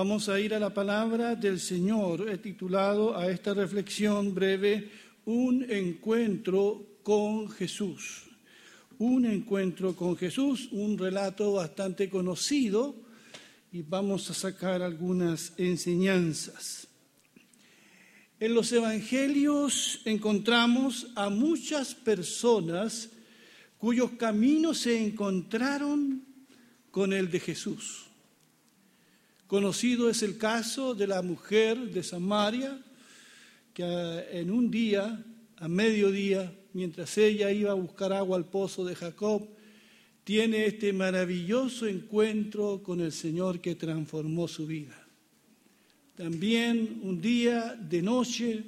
Vamos a ir a la palabra del Señor, he titulado a esta reflexión breve Un encuentro con Jesús. Un encuentro con Jesús, un relato bastante conocido y vamos a sacar algunas enseñanzas. En los evangelios encontramos a muchas personas cuyos caminos se encontraron con el de Jesús. Conocido es el caso de la mujer de Samaria, que en un día, a mediodía, mientras ella iba a buscar agua al pozo de Jacob, tiene este maravilloso encuentro con el Señor que transformó su vida. También un día de noche,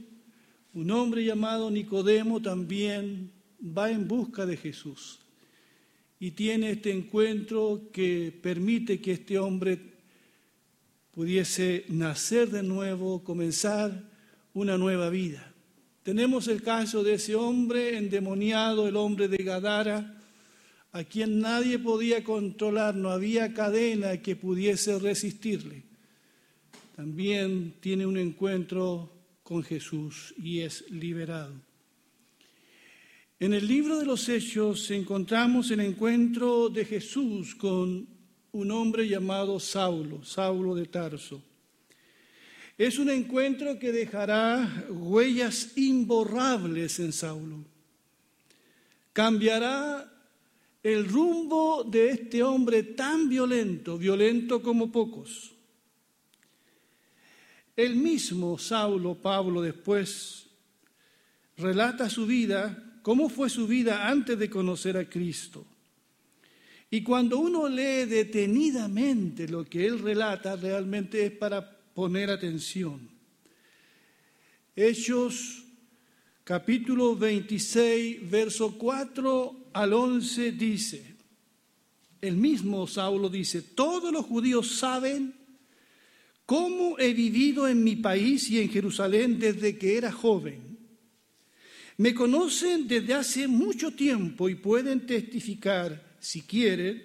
un hombre llamado Nicodemo también va en busca de Jesús y tiene este encuentro que permite que este hombre pudiese nacer de nuevo, comenzar una nueva vida. Tenemos el caso de ese hombre endemoniado, el hombre de Gadara, a quien nadie podía controlar, no había cadena que pudiese resistirle. También tiene un encuentro con Jesús y es liberado. En el libro de los Hechos encontramos el encuentro de Jesús con un hombre llamado Saulo, Saulo de Tarso. Es un encuentro que dejará huellas imborrables en Saulo. Cambiará el rumbo de este hombre tan violento, violento como pocos. El mismo Saulo, Pablo, después relata su vida, cómo fue su vida antes de conocer a Cristo. Y cuando uno lee detenidamente lo que él relata, realmente es para poner atención. Hechos capítulo 26, verso 4 al 11 dice, el mismo Saulo dice, todos los judíos saben cómo he vivido en mi país y en Jerusalén desde que era joven. Me conocen desde hace mucho tiempo y pueden testificar si quiere,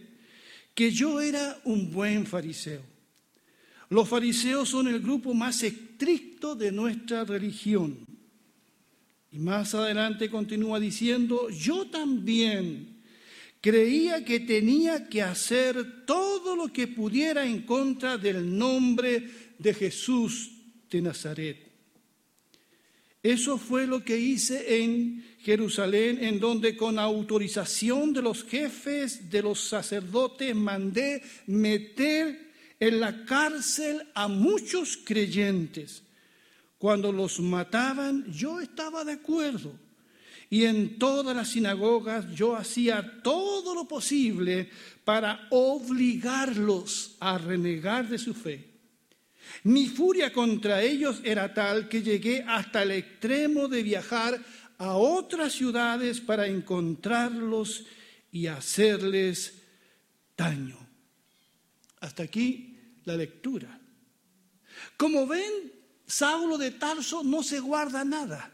que yo era un buen fariseo. Los fariseos son el grupo más estricto de nuestra religión. Y más adelante continúa diciendo, yo también creía que tenía que hacer todo lo que pudiera en contra del nombre de Jesús de Nazaret. Eso fue lo que hice en Jerusalén, en donde con autorización de los jefes de los sacerdotes mandé meter en la cárcel a muchos creyentes. Cuando los mataban, yo estaba de acuerdo. Y en todas las sinagogas yo hacía todo lo posible para obligarlos a renegar de su fe. Mi furia contra ellos era tal que llegué hasta el extremo de viajar a otras ciudades para encontrarlos y hacerles daño. Hasta aquí la lectura. Como ven, Saulo de Tarso no se guarda nada.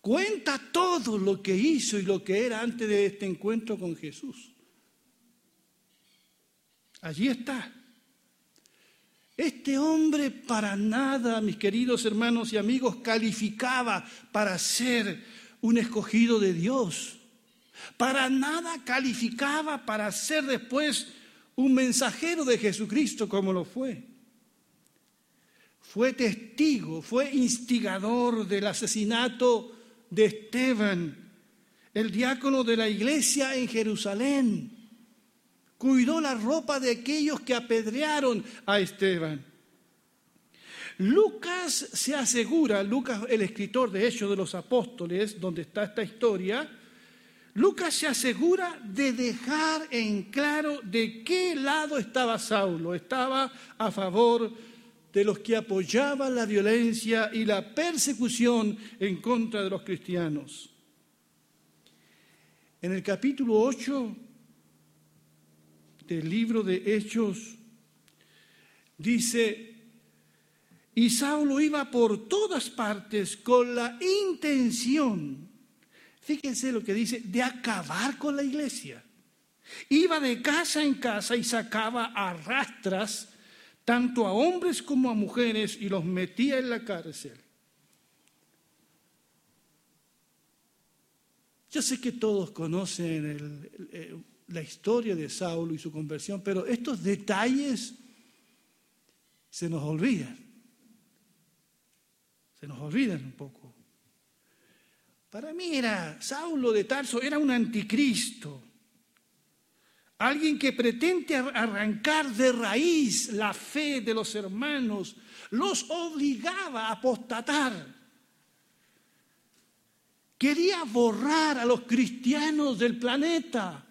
Cuenta todo lo que hizo y lo que era antes de este encuentro con Jesús. Allí está. Este hombre para nada, mis queridos hermanos y amigos, calificaba para ser un escogido de Dios. Para nada calificaba para ser después un mensajero de Jesucristo como lo fue. Fue testigo, fue instigador del asesinato de Esteban, el diácono de la iglesia en Jerusalén cuidó la ropa de aquellos que apedrearon a Esteban. Lucas se asegura, Lucas el escritor de Hechos de los Apóstoles, donde está esta historia, Lucas se asegura de dejar en claro de qué lado estaba Saulo. Estaba a favor de los que apoyaban la violencia y la persecución en contra de los cristianos. En el capítulo 8 del libro de Hechos, dice, y Saulo iba por todas partes con la intención, fíjense lo que dice, de acabar con la iglesia. Iba de casa en casa y sacaba a rastras tanto a hombres como a mujeres, y los metía en la cárcel. Yo sé que todos conocen la historia de Saulo y su conversión, pero estos detalles se nos olvidan. Se nos olvidan un poco. Para mí era Saulo de Tarso, era un anticristo. Alguien que pretende arrancar de raíz la fe de los hermanos, los obligaba a apostatar Quería borrar a los cristianos del planeta.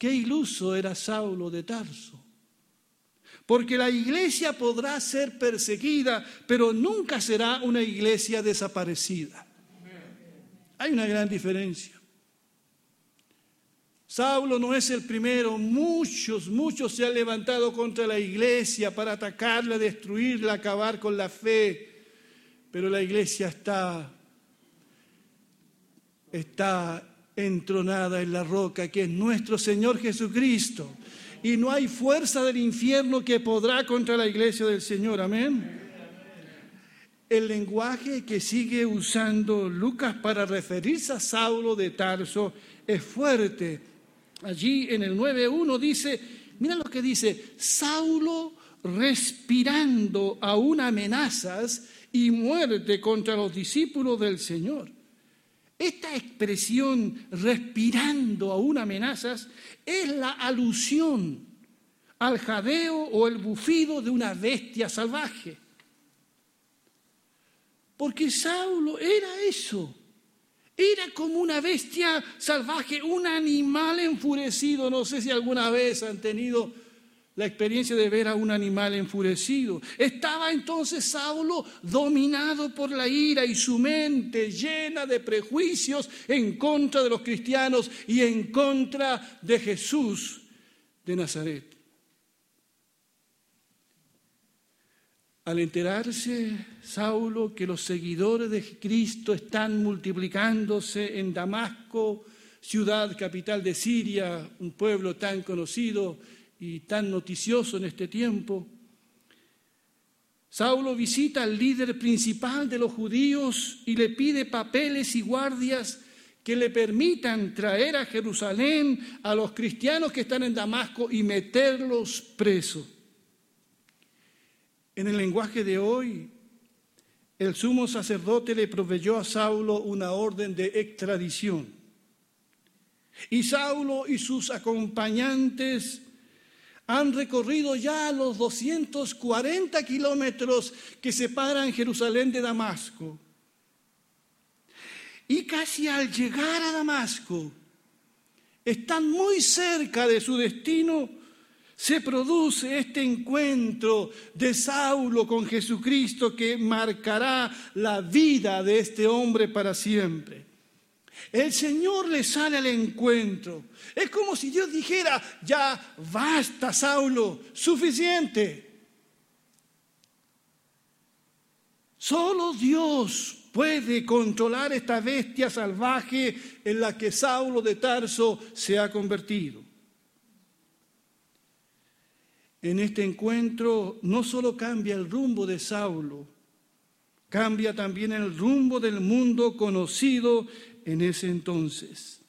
Qué iluso era Saulo de Tarso. Porque la iglesia podrá ser perseguida, pero nunca será una iglesia desaparecida. Hay una gran diferencia. Saulo no es el primero, muchos, muchos se han levantado contra la iglesia para atacarla, destruirla, acabar con la fe, pero la iglesia está está entronada en la roca que es nuestro Señor Jesucristo. Y no hay fuerza del infierno que podrá contra la iglesia del Señor. Amén. El lenguaje que sigue usando Lucas para referirse a Saulo de Tarso es fuerte. Allí en el 9.1 dice, mira lo que dice, Saulo respirando aún amenazas y muerte contra los discípulos del Señor. Esta expresión respirando aún amenazas es la alusión al jadeo o el bufido de una bestia salvaje. Porque Saulo era eso, era como una bestia salvaje, un animal enfurecido. No sé si alguna vez han tenido la experiencia de ver a un animal enfurecido. Estaba entonces Saulo dominado por la ira y su mente llena de prejuicios en contra de los cristianos y en contra de Jesús de Nazaret. Al enterarse Saulo que los seguidores de Cristo están multiplicándose en Damasco, ciudad capital de Siria, un pueblo tan conocido, y tan noticioso en este tiempo. Saulo visita al líder principal de los judíos y le pide papeles y guardias que le permitan traer a Jerusalén a los cristianos que están en Damasco y meterlos presos. En el lenguaje de hoy, el sumo sacerdote le proveyó a Saulo una orden de extradición. Y Saulo y sus acompañantes han recorrido ya los 240 kilómetros que separan Jerusalén de Damasco. Y casi al llegar a Damasco, están muy cerca de su destino, se produce este encuentro de Saulo con Jesucristo que marcará la vida de este hombre para siempre. El Señor le sale al encuentro. Es como si Dios dijera, ya basta, Saulo, suficiente. Solo Dios puede controlar esta bestia salvaje en la que Saulo de Tarso se ha convertido. En este encuentro no solo cambia el rumbo de Saulo, cambia también el rumbo del mundo conocido en ese entonces.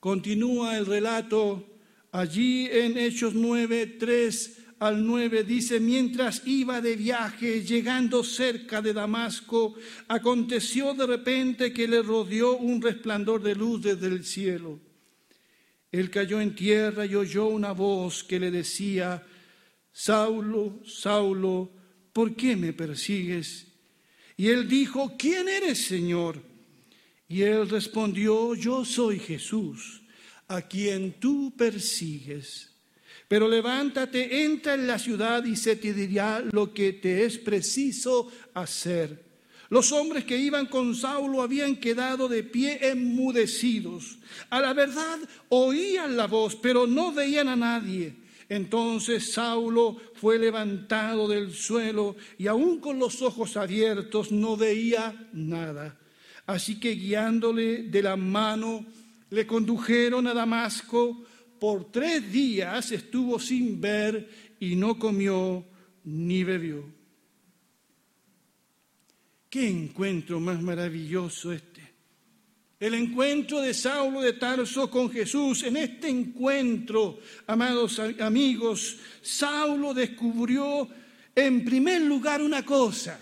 Continúa el relato allí en Hechos 9, 3 al 9 dice, mientras iba de viaje, llegando cerca de Damasco, aconteció de repente que le rodeó un resplandor de luz desde el cielo. Él cayó en tierra y oyó una voz que le decía, Saulo, Saulo, ¿por qué me persigues? Y él dijo, ¿quién eres, Señor? Y él respondió, yo soy Jesús, a quien tú persigues. Pero levántate, entra en la ciudad y se te dirá lo que te es preciso hacer. Los hombres que iban con Saulo habían quedado de pie enmudecidos. A la verdad oían la voz, pero no veían a nadie. Entonces Saulo fue levantado del suelo y aún con los ojos abiertos no veía nada. Así que guiándole de la mano, le condujeron a Damasco. por tres días estuvo sin ver y no comió ni bebió. Qué encuentro más maravilloso este. El encuentro de Saulo de Tarso con Jesús. En este encuentro, amados amigos, Saulo descubrió en primer lugar una cosa,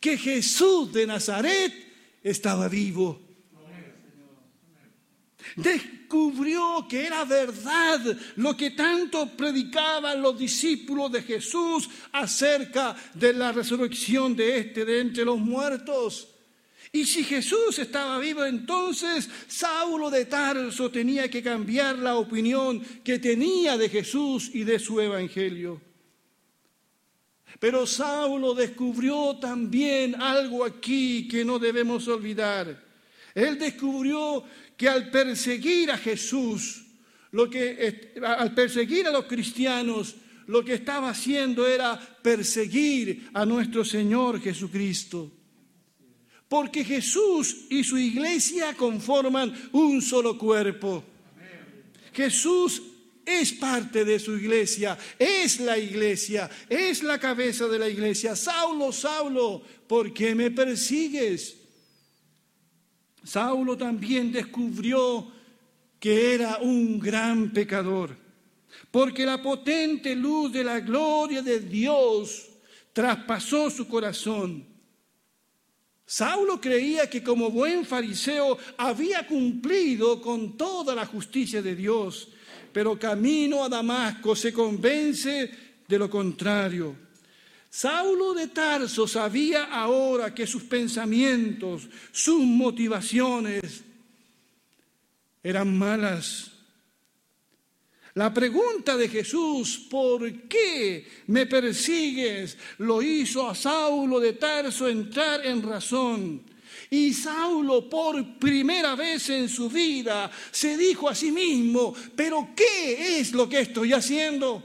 que Jesús de Nazaret estaba vivo. Descubrió que era verdad lo que tanto predicaban los discípulos de Jesús acerca de la resurrección de este de entre los muertos. Y si Jesús estaba vivo, entonces Saulo de Tarso tenía que cambiar la opinión que tenía de Jesús y de su evangelio. Pero Saulo descubrió también algo aquí que no debemos olvidar. Él descubrió que al perseguir a Jesús, lo que, al perseguir a los cristianos, lo que estaba haciendo era perseguir a nuestro Señor Jesucristo. Porque Jesús y su iglesia conforman un solo cuerpo. Jesús es parte de su iglesia, es la iglesia, es la cabeza de la iglesia. Saulo, Saulo, ¿por qué me persigues? Saulo también descubrió que era un gran pecador, porque la potente luz de la gloria de Dios traspasó su corazón. Saulo creía que como buen fariseo había cumplido con toda la justicia de Dios, pero camino a Damasco se convence de lo contrario. Saulo de Tarso sabía ahora que sus pensamientos, sus motivaciones eran malas. La pregunta de Jesús, ¿por qué me persigues? lo hizo a Saulo de Tarso entrar en razón. Y Saulo por primera vez en su vida se dijo a sí mismo, pero ¿qué es lo que estoy haciendo?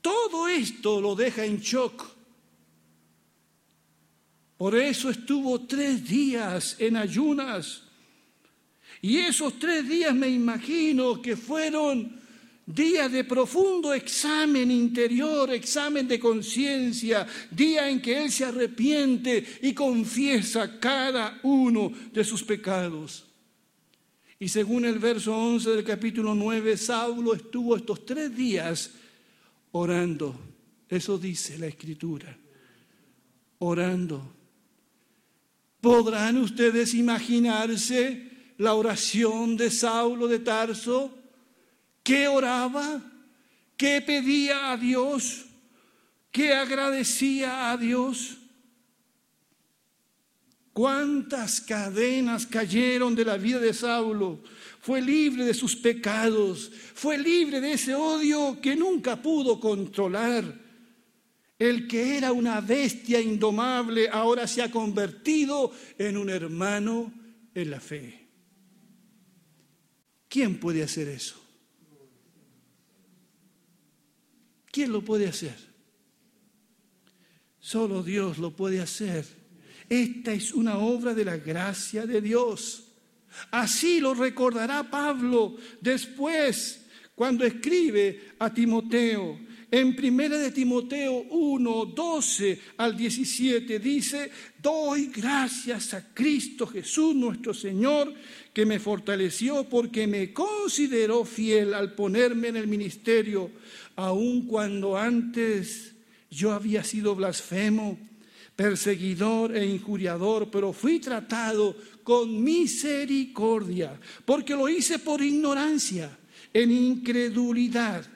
Todo esto lo deja en shock. Por eso estuvo tres días en ayunas. Y esos tres días me imagino que fueron día de profundo examen interior, examen de conciencia, día en que Él se arrepiente y confiesa cada uno de sus pecados. Y según el verso 11 del capítulo 9, Saulo estuvo estos tres días orando. Eso dice la escritura. Orando. ¿Podrán ustedes imaginarse la oración de Saulo de Tarso? ¿Qué oraba? ¿Qué pedía a Dios? ¿Qué agradecía a Dios? ¿Cuántas cadenas cayeron de la vida de Saulo? Fue libre de sus pecados, fue libre de ese odio que nunca pudo controlar. El que era una bestia indomable ahora se ha convertido en un hermano en la fe. ¿Quién puede hacer eso? ¿Quién lo puede hacer? Solo Dios lo puede hacer. Esta es una obra de la gracia de Dios. Así lo recordará Pablo después cuando escribe a Timoteo. En primera de Timoteo 1, 12 al 17 dice, doy gracias a Cristo Jesús nuestro Señor, que me fortaleció porque me consideró fiel al ponerme en el ministerio aun cuando antes yo había sido blasfemo, perseguidor e injuriador, pero fui tratado con misericordia, porque lo hice por ignorancia, en incredulidad.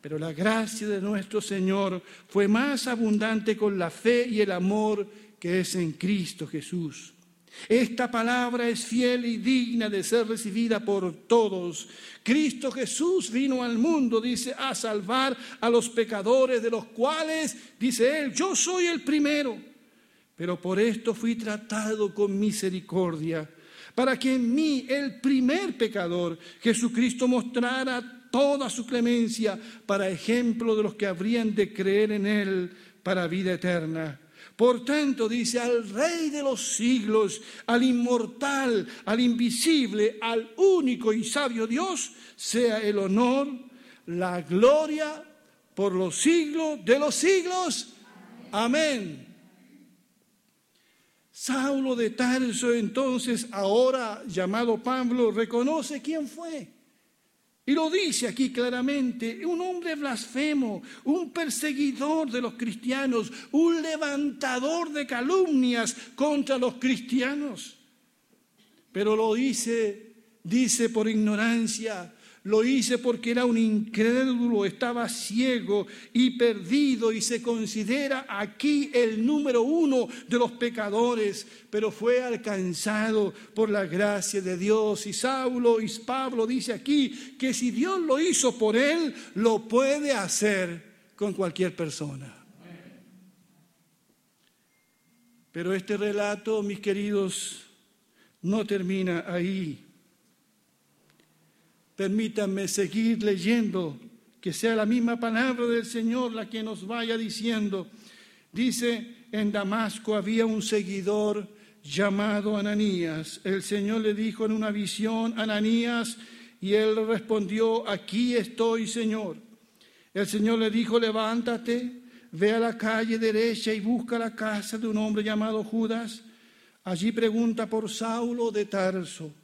Pero la gracia de nuestro Señor fue más abundante con la fe y el amor que es en Cristo Jesús. Esta palabra es fiel y digna de ser recibida por todos. Cristo Jesús vino al mundo, dice, a salvar a los pecadores, de los cuales, dice él, yo soy el primero. Pero por esto fui tratado con misericordia, para que en mí, el primer pecador, Jesucristo mostrara toda su clemencia para ejemplo de los que habrían de creer en él para vida eterna. Por tanto, dice, al Rey de los siglos, al inmortal, al invisible, al único y sabio Dios, sea el honor, la gloria por los siglos de los siglos. Amén. Saulo de Tarso, entonces, ahora llamado Pablo, reconoce quién fue. Y lo dice aquí claramente, un hombre blasfemo, un perseguidor de los cristianos, un levantador de calumnias contra los cristianos. Pero lo dice, dice por ignorancia, lo hice porque era un incrédulo, estaba ciego y perdido y se considera aquí el número uno de los pecadores, pero fue alcanzado por la gracia de Dios. Y Saulo y Pablo dice aquí que si Dios lo hizo por él, lo puede hacer con cualquier persona. Pero este relato, mis queridos, no termina ahí. Permítanme seguir leyendo, que sea la misma palabra del Señor la que nos vaya diciendo. Dice, en Damasco había un seguidor llamado Ananías. El Señor le dijo en una visión, Ananías, y él respondió, aquí estoy, Señor. El Señor le dijo, levántate, ve a la calle derecha y busca la casa de un hombre llamado Judas. Allí pregunta por Saulo de Tarso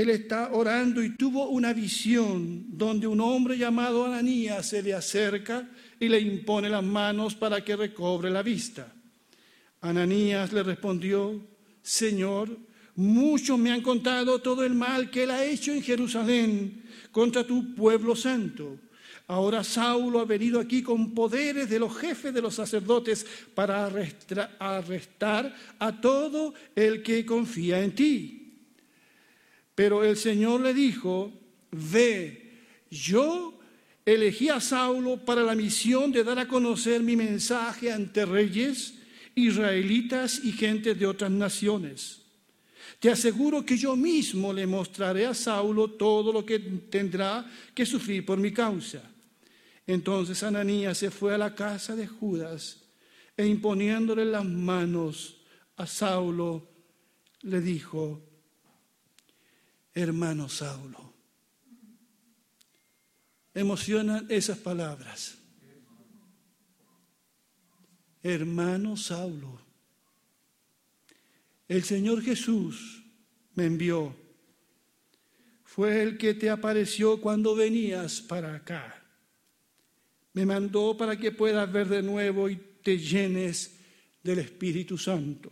él está orando y tuvo una visión donde un hombre llamado Ananías se le acerca y le impone las manos para que recobre la vista. Ananías le respondió, Señor, muchos me han contado todo el mal que él ha hecho en Jerusalén contra tu pueblo santo. Ahora Saulo ha venido aquí con poderes de los jefes de los sacerdotes para arrestar a todo el que confía en ti. Pero el Señor le dijo, ve, yo elegí a Saulo para la misión de dar a conocer mi mensaje ante reyes, israelitas y gente de otras naciones. Te aseguro que yo mismo le mostraré a Saulo todo lo que tendrá que sufrir por mi causa. Entonces Ananías se fue a la casa de Judas e imponiéndole las manos a Saulo, le dijo, hermano Saulo. Emocionan esas palabras. Hermano Saulo, el Señor Jesús me envió. Fue el que te apareció cuando venías para acá. Me mandó para que puedas ver de nuevo y te llenes del Espíritu Santo.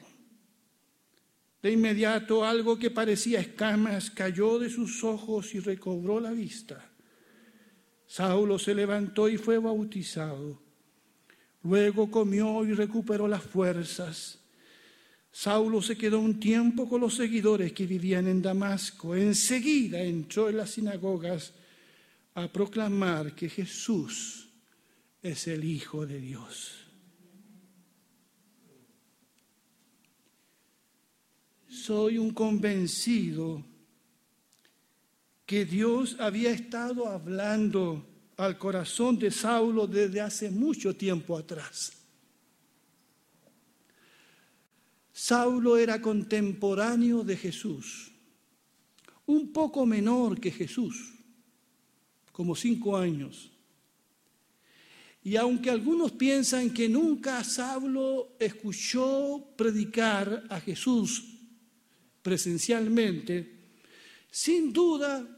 De inmediato algo que parecía escamas cayó de sus ojos y recobró la vista. Saulo se levantó y fue bautizado. Luego comió y recuperó las fuerzas. Saulo se quedó un tiempo con los seguidores que vivían en Damasco. Enseguida entró en las sinagogas a proclamar que Jesús es el Hijo de Dios. Soy un convencido que Dios había estado hablando al corazón de Saulo desde hace mucho tiempo atrás. Saulo era contemporáneo de Jesús, un poco menor que Jesús, como cinco años. Y aunque algunos piensan que nunca Saulo escuchó predicar a Jesús presencialmente, sin duda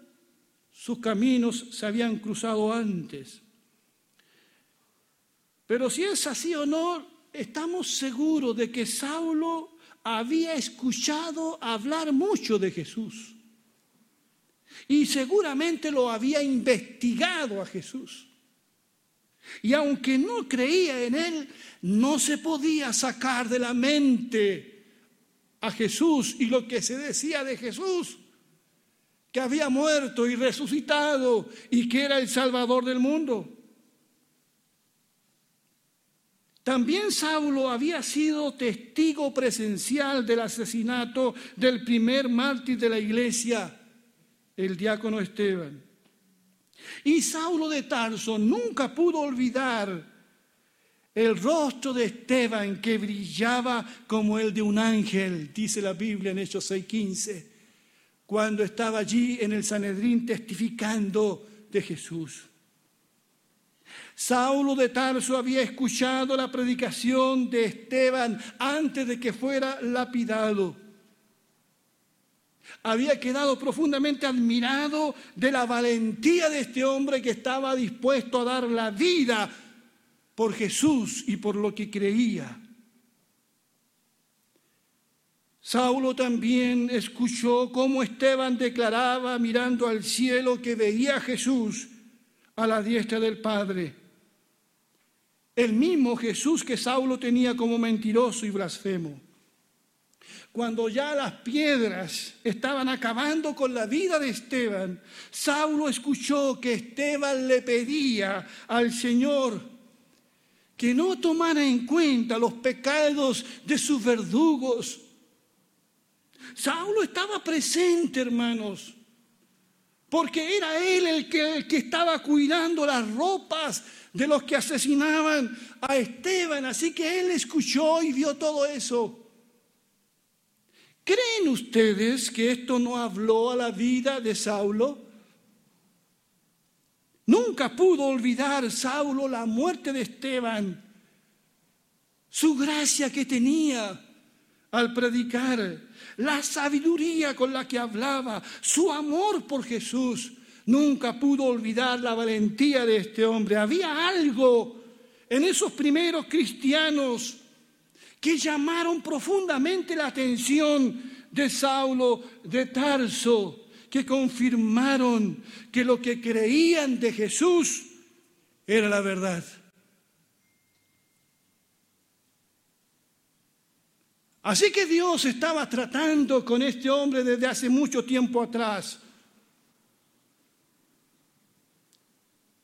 sus caminos se habían cruzado antes. Pero si es así o no, estamos seguros de que Saulo había escuchado hablar mucho de Jesús. Y seguramente lo había investigado a Jesús. Y aunque no creía en él, no se podía sacar de la mente a Jesús y lo que se decía de Jesús, que había muerto y resucitado y que era el Salvador del mundo. También Saulo había sido testigo presencial del asesinato del primer mártir de la iglesia, el diácono el rostro de Esteban que brillaba como el de un ángel, dice la Biblia en Hechos 6:15, cuando estaba allí en el Sanedrín testificando de Jesús. Saulo de Tarso había escuchado la predicación de Esteban antes de que fuera lapidado. Había quedado profundamente admirado de la valentía de este hombre que estaba dispuesto a dar la vida por Jesús y por lo que creía. Saulo también escuchó cómo Esteban declaraba mirando al cielo que veía a Jesús a la diestra del Padre. El mismo Jesús que Saulo tenía como mentiroso y blasfemo. Cuando ya las piedras estaban acabando con la vida de Esteban, Saulo escuchó que Esteban le pedía al Señor que no tomara en cuenta los pecados de sus verdugos. Saulo estaba presente, hermanos, porque era él el que, estaba cuidando las ropas de los que asesinaban a Esteban, así que él escuchó y vio todo eso. ¿Creen ustedes que esto no habló a la vida de Saulo? Nunca pudo olvidar Saulo la muerte de Esteban, su gracia que tenía al predicar, la sabiduría con la que hablaba, su amor por Jesús. Nunca pudo olvidar la valentía de este hombre. Había algo en esos primeros cristianos que llamaron profundamente la atención de Saulo de Tarso que confirmaron que lo que creían de Jesús era la verdad. Así que Dios estaba tratando con este hombre desde hace mucho tiempo atrás.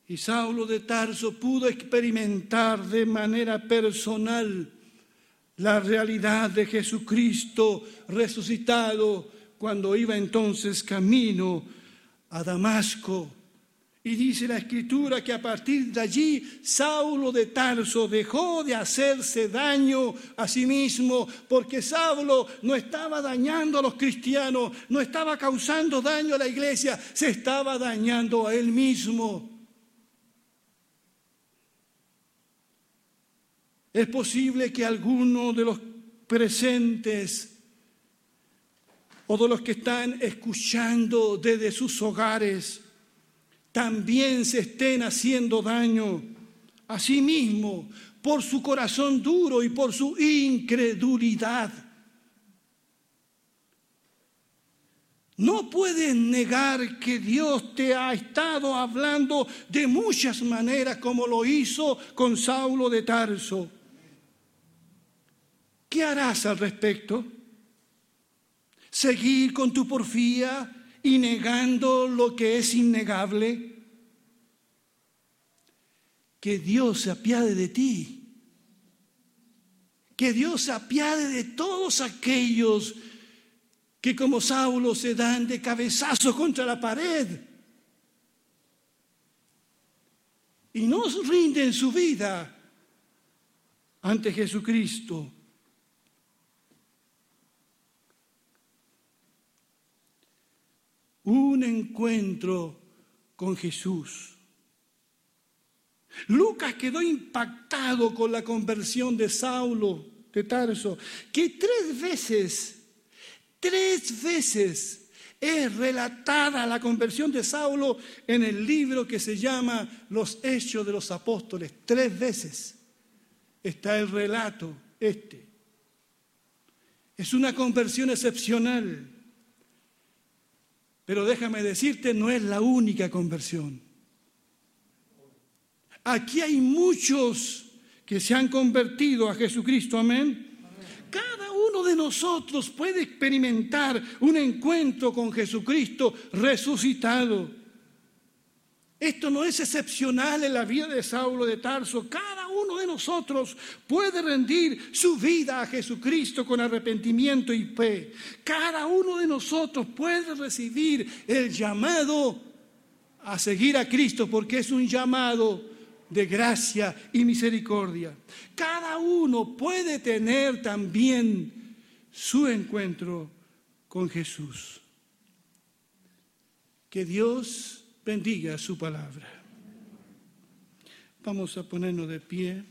Y Saulo de Tarso pudo experimentar de manera personal la realidad de Jesucristo resucitado cuando iba entonces camino a Damasco. Y dice la escritura que a partir de allí Saulo de Tarso dejó de hacerse daño a sí mismo, porque Saulo no estaba dañando a los cristianos, no estaba causando daño a la iglesia, se estaba dañando a él mismo. Es posible que alguno de los presentes o de los que están escuchando desde sus hogares, también se estén haciendo daño a sí mismo por su corazón duro y por su incredulidad. No puedes negar que Dios te ha estado hablando de muchas maneras como lo hizo con Saulo de Tarso. ¿Qué harás al respecto? Seguir con tu porfía y negando lo que es innegable. Que Dios se apiade de ti. Que Dios se apiade de todos aquellos que como Saulo se dan de cabezazo contra la pared y no rinden su vida ante Jesucristo. Un encuentro con Jesús. Lucas quedó impactado con la conversión de Saulo de Tarso, que tres veces, tres veces es relatada la conversión de Saulo en el libro que se llama Los Hechos de los Apóstoles. Tres veces está el relato este. Es una conversión excepcional. Pero déjame decirte, no es la única conversión. Aquí hay muchos que se han convertido a Jesucristo, amén. Cada uno de nosotros puede experimentar un encuentro con Jesucristo resucitado. Esto no es excepcional en la vida de Saulo de Tarso. Cada uno de nosotros puede rendir su vida a Jesucristo con arrepentimiento y fe. Cada uno de nosotros puede recibir el llamado a seguir a Cristo porque es un llamado de gracia y misericordia. Cada uno puede tener también su encuentro con Jesús. Que Dios bendiga su palabra. Vamos a ponernos de pie.